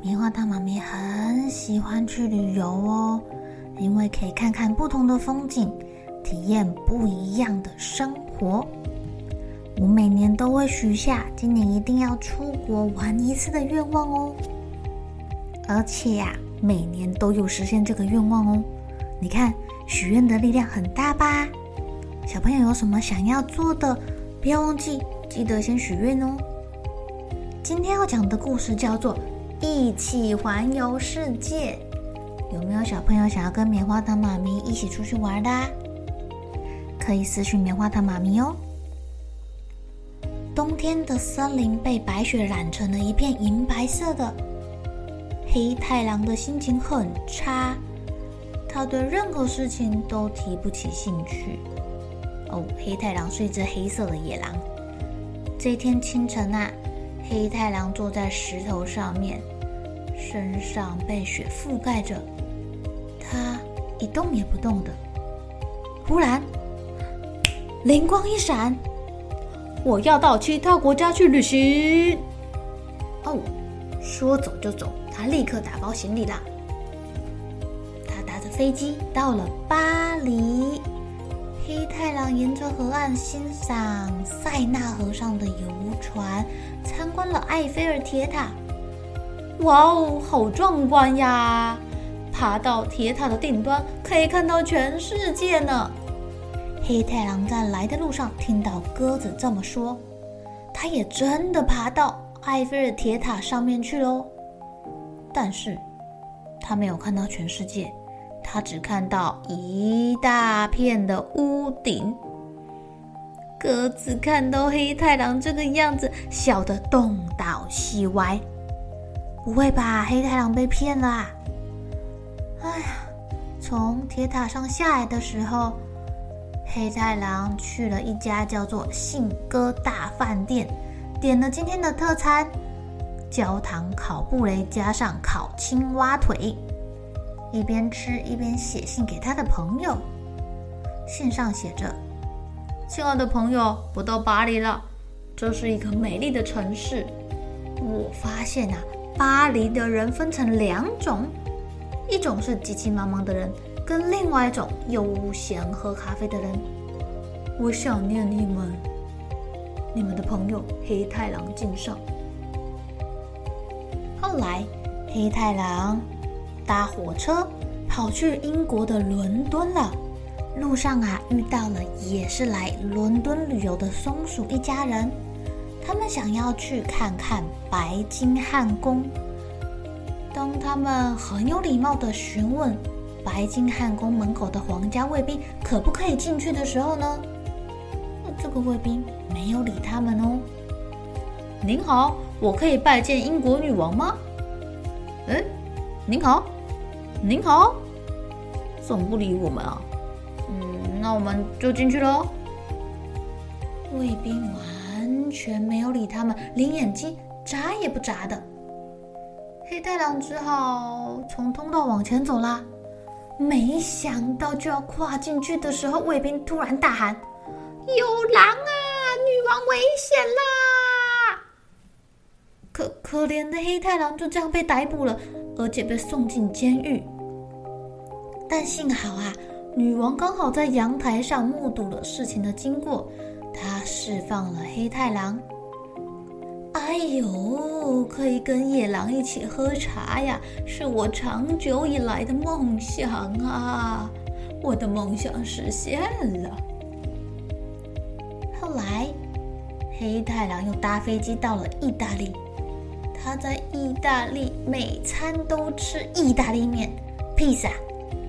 棉花糖妈咪很喜欢去旅游哦，因为可以看看不同的风景，体验不一样的生活。我每年都会许下今年一定要出国玩一次的愿望哦，而且呀，每年都有实现这个愿望哦。你看，许愿的力量很大吧？小朋友有什么想要做的？不要忘记，记得先许愿哦。今天要讲的故事叫做《一起环游世界》。有没有小朋友想要跟棉花糖妈咪一起出去玩的？可以私讯棉花糖妈咪哦。冬天的森林被白雪染成了一片银白色的。黑太狼的心情很差，他对任何事情都提不起兴趣。哦，黑太狼是一只黑色的野狼。这一天清晨啊，黑太狼坐在石头上面，身上被雪覆盖着，他一动也不动的。忽然，灵光一闪，我要到其他国家去旅行。哦，说走就走，他立刻打包行李啦。他搭着飞机到了巴。太郎沿着河岸欣赏塞纳河上的游船，参观了埃菲尔铁塔。哇哦，好壮观呀！爬到铁塔的顶端，可以看到全世界呢。黑太狼在来的路上听到鸽子这么说，他也真的爬到埃菲尔铁塔上面去喽。但是，他没有看到全世界。他只看到一大片的屋顶。鸽子看到黑太狼这个样子，笑得东倒西歪。不会吧，黑太狼被骗了啊？哎呀，从铁塔上下来的时候，黑太狼去了一家叫做信鸽大饭店，点了今天的特餐：焦糖烤布雷加上烤青蛙腿。一边吃一边写信给他的朋友，信上写着：“亲爱的朋友，我到巴黎了，这是一个美丽的城市。我发现啊，巴黎的人分成两种，一种是急急忙忙的人，跟另外一种悠闲喝咖啡的人。我想念你们，你们的朋友黑太狼敬上。”后来，黑太狼。搭火车跑去英国的伦敦了。路上啊，遇到了也是来伦敦旅游的松鼠一家人。他们想要去看看白金汉宫。当他们很有礼貌地询问白金汉宫门口的皇家卫兵可不可以进去的时候呢，这个卫兵没有理他们哦。您好，我可以拜见英国女王吗？嗯，您好。您好，总不理我们啊？嗯，那我们就进去喽。卫兵完全没有理他们，连眼睛眨也不眨的。黑太狼只好从通道往前走啦。没想到就要跨进去的时候，卫兵突然大喊：“有狼啊！女王危险啦！”可可怜的黑太狼就这样被逮捕了。而且被送进监狱，但幸好啊，女王刚好在阳台上目睹了事情的经过，她释放了黑太狼。哎呦，可以跟野狼一起喝茶呀，是我长久以来的梦想啊！我的梦想实现了。后来，黑太狼又搭飞机到了意大利。他在意大利每餐都吃意大利面、披萨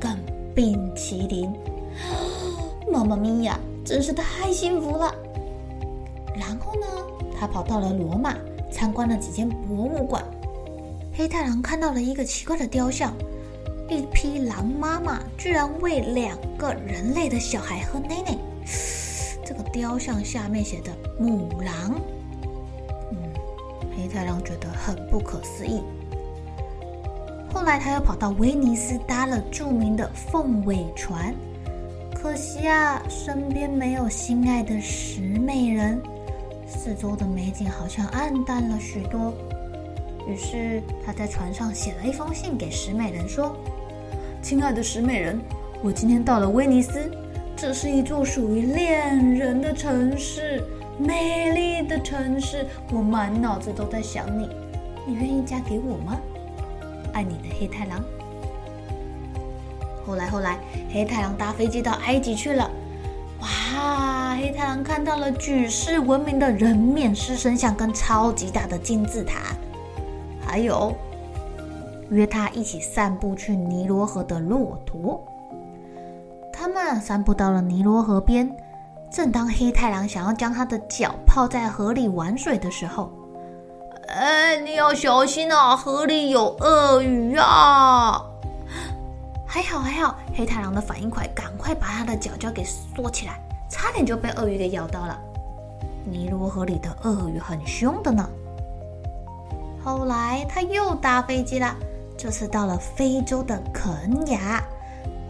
跟冰淇淋。妈妈咪呀，真是太幸福了！然后呢，他跑到了罗马，参观了几间博物馆。黑太狼看到了一个奇怪的雕像，一匹狼妈妈居然喂两个人类的小孩喝奶奶。这个雕像下面写的“母狼”，黑太狼觉得很不可思议。后来他又跑到威尼斯，搭了著名的凤尾船。可惜啊，身边没有心爱的石美人，四周的美景好像暗淡了许多。于是他在船上写了一封信给石美人，说：“亲爱的石美人，我今天到了威尼斯，这是一座属于恋人的城市，美丽的城市，我满脑子都在想你，你愿意嫁给我吗？爱你的黑太狼。”后来，后来，黑太狼搭飞机到埃及去了。哇！黑太狼看到了举世闻名的人面狮身像跟超级大的金字塔，还有约他一起散步去尼罗河的骆驼。他们散步到了尼罗河边，正当黑太狼想要将他的脚泡在河里玩水的时候，哎，你要小心啊，河里有鳄鱼啊！还好还好，黑太狼的反应快，赶快把他的脚脚给缩起来，差点就被鳄鱼给咬到了。尼罗河里的鳄鱼很凶的呢。后来他又搭飞机了，这次到了非洲的肯亚，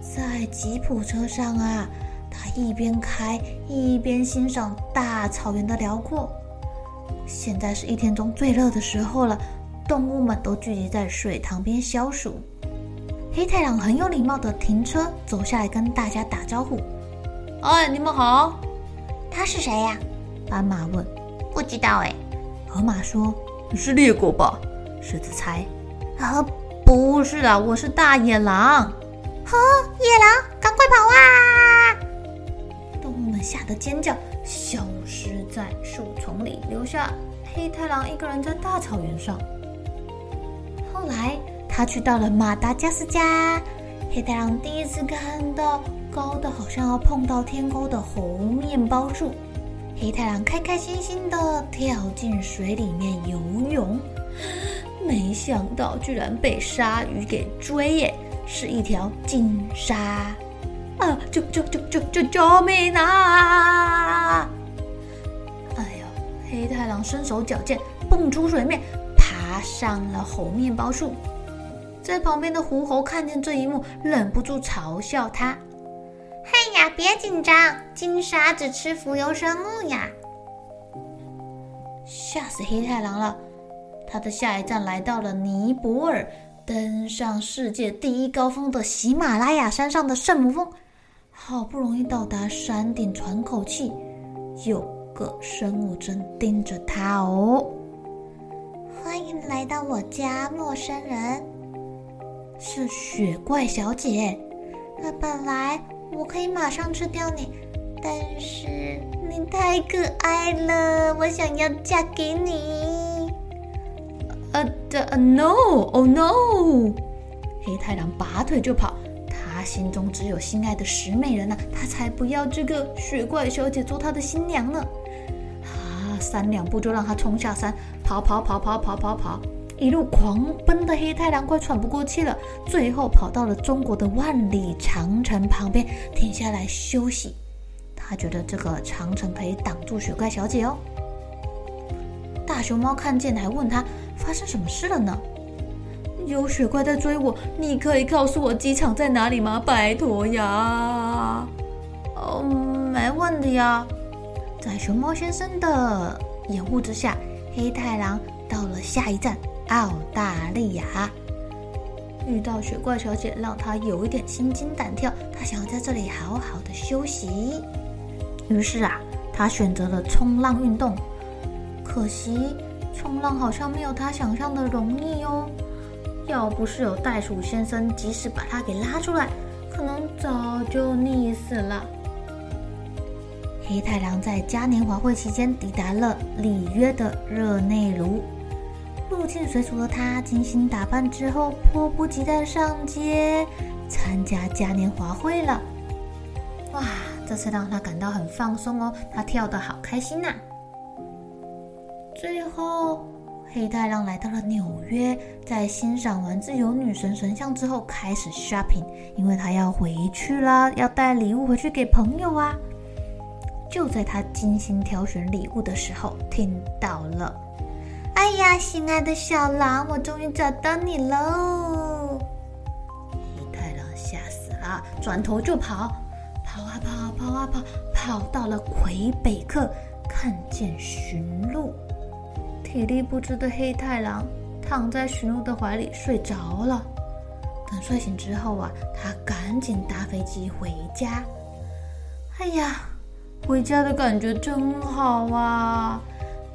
在吉普车上啊，他一边开一边欣赏大草原的辽阔。现在是一天中最热的时候了，动物们都聚集在水塘边消暑。黑太狼很有礼貌地停车，走下来跟大家打招呼：“哎，你们好。”“他是谁呀？”斑马问。“不知道哎。”河马说：“你是猎狗吧？”狮子猜：“啊，不是啊，我是大野狼。”“呵，野狼，赶快跑啊！”吓得尖叫，消失在树丛里，留下黑太狼一个人在大草原上。后来。他去到了马达加斯加，黑太狼第一次看到高的好像要碰到天空的红面包树。黑太狼开开心心的跳进水里面游泳，没想到居然被鲨鱼给追耶，是一条金鲨！啊，救救救救救救命啊！哎呦，黑太狼身手矫健，蹦出水面，爬上了猴面包树。在旁边的狐猴看见这一幕，忍不住嘲笑他：“嘿呀，别紧张，金鲨只吃浮游生物呀！”吓死黑太狼了。他的下一站来到了尼泊尔，登上世界第一高峰的喜马拉雅山上的圣母峰。好不容易到达山顶，喘口气，有个生物正盯着他哦。欢迎来到我家，陌生人。是雪怪小姐。那本来我可以马上吃掉你，但是你太可爱了，我想要嫁给你。呃，的，no，oh no！黑太狼拔腿就跑，心中只有心爱的石美人呢，他才不要这个雪怪小姐做他的新娘呢。啊，三两步就让他冲下山，跑跑跑跑跑跑。跑一路狂奔的黑太狼快喘不过气了，最后跑到了中国的万里长城旁边，停下来休息。他觉得这个长城可以挡住雪怪小姐哦。大熊猫看见还问他发生什么事了呢？有雪怪在追我，你可以告诉我机场在哪里吗？拜托呀！哦，没问题呀。在熊猫先生的掩护之下，黑太狼到了下一站。澳大利亚遇到雪怪小姐，让他有一点心惊胆跳。他想要在这里好好的休息，于是啊，他选择了冲浪运动。可惜冲浪好像没有他想象的容易哦。要不是有袋鼠先生及时把他给拉出来，可能早就溺死了。黑太狼在嘉年华会期间抵达了里约的热内卢，入境随俗的他精心打扮之后，迫不及待上街参加嘉年华会了。哇，这次让他感到很放松哦，他跳得好开心呐、最后。黑太狼来到了纽约，在欣赏完自由女神神像之后，开始 shopping，因为他要回去了，要带礼物回去给朋友啊。就在他精心挑选礼物的时候，听到了：“哎呀，心爱的小狼，我终于找到你喽！”黑太狼吓死了，转头就跑，跑啊跑，跑啊跑，跑到了魁北克，看见驯鹿。体力不支的黑太狼躺在驯鹿的怀里睡着了。等睡醒之后啊，他赶紧搭飞机回家。哎呀，回家的感觉真好啊！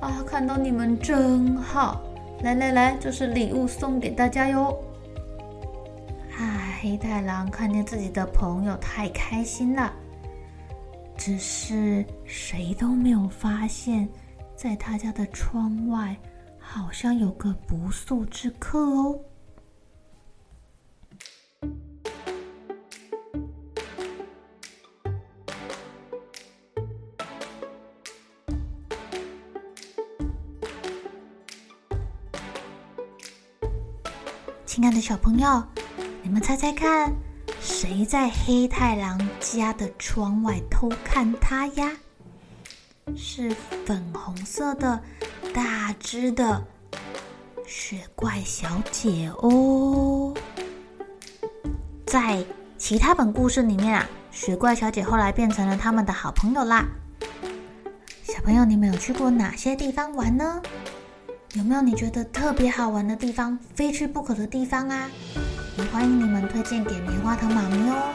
啊，看到你们真好。来来来，这是礼物送给大家哟。啊，黑太狼看见自己的朋友太开心了，只是谁都没有发现。在他家的窗外，好像有个不速之客哦。亲爱的小朋友，你们猜猜看，谁在黑太狼家的窗外偷看他呀？是粉红色的、大只的雪怪小姐哦。在其他本故事里面啊，雪怪小姐后来变成了他们的好朋友啦。小朋友，你们有去过哪些地方玩呢？有没有你觉得特别好玩的地方、非去不可的地方啊？也欢迎你们推荐给棉花糖妈咪哦。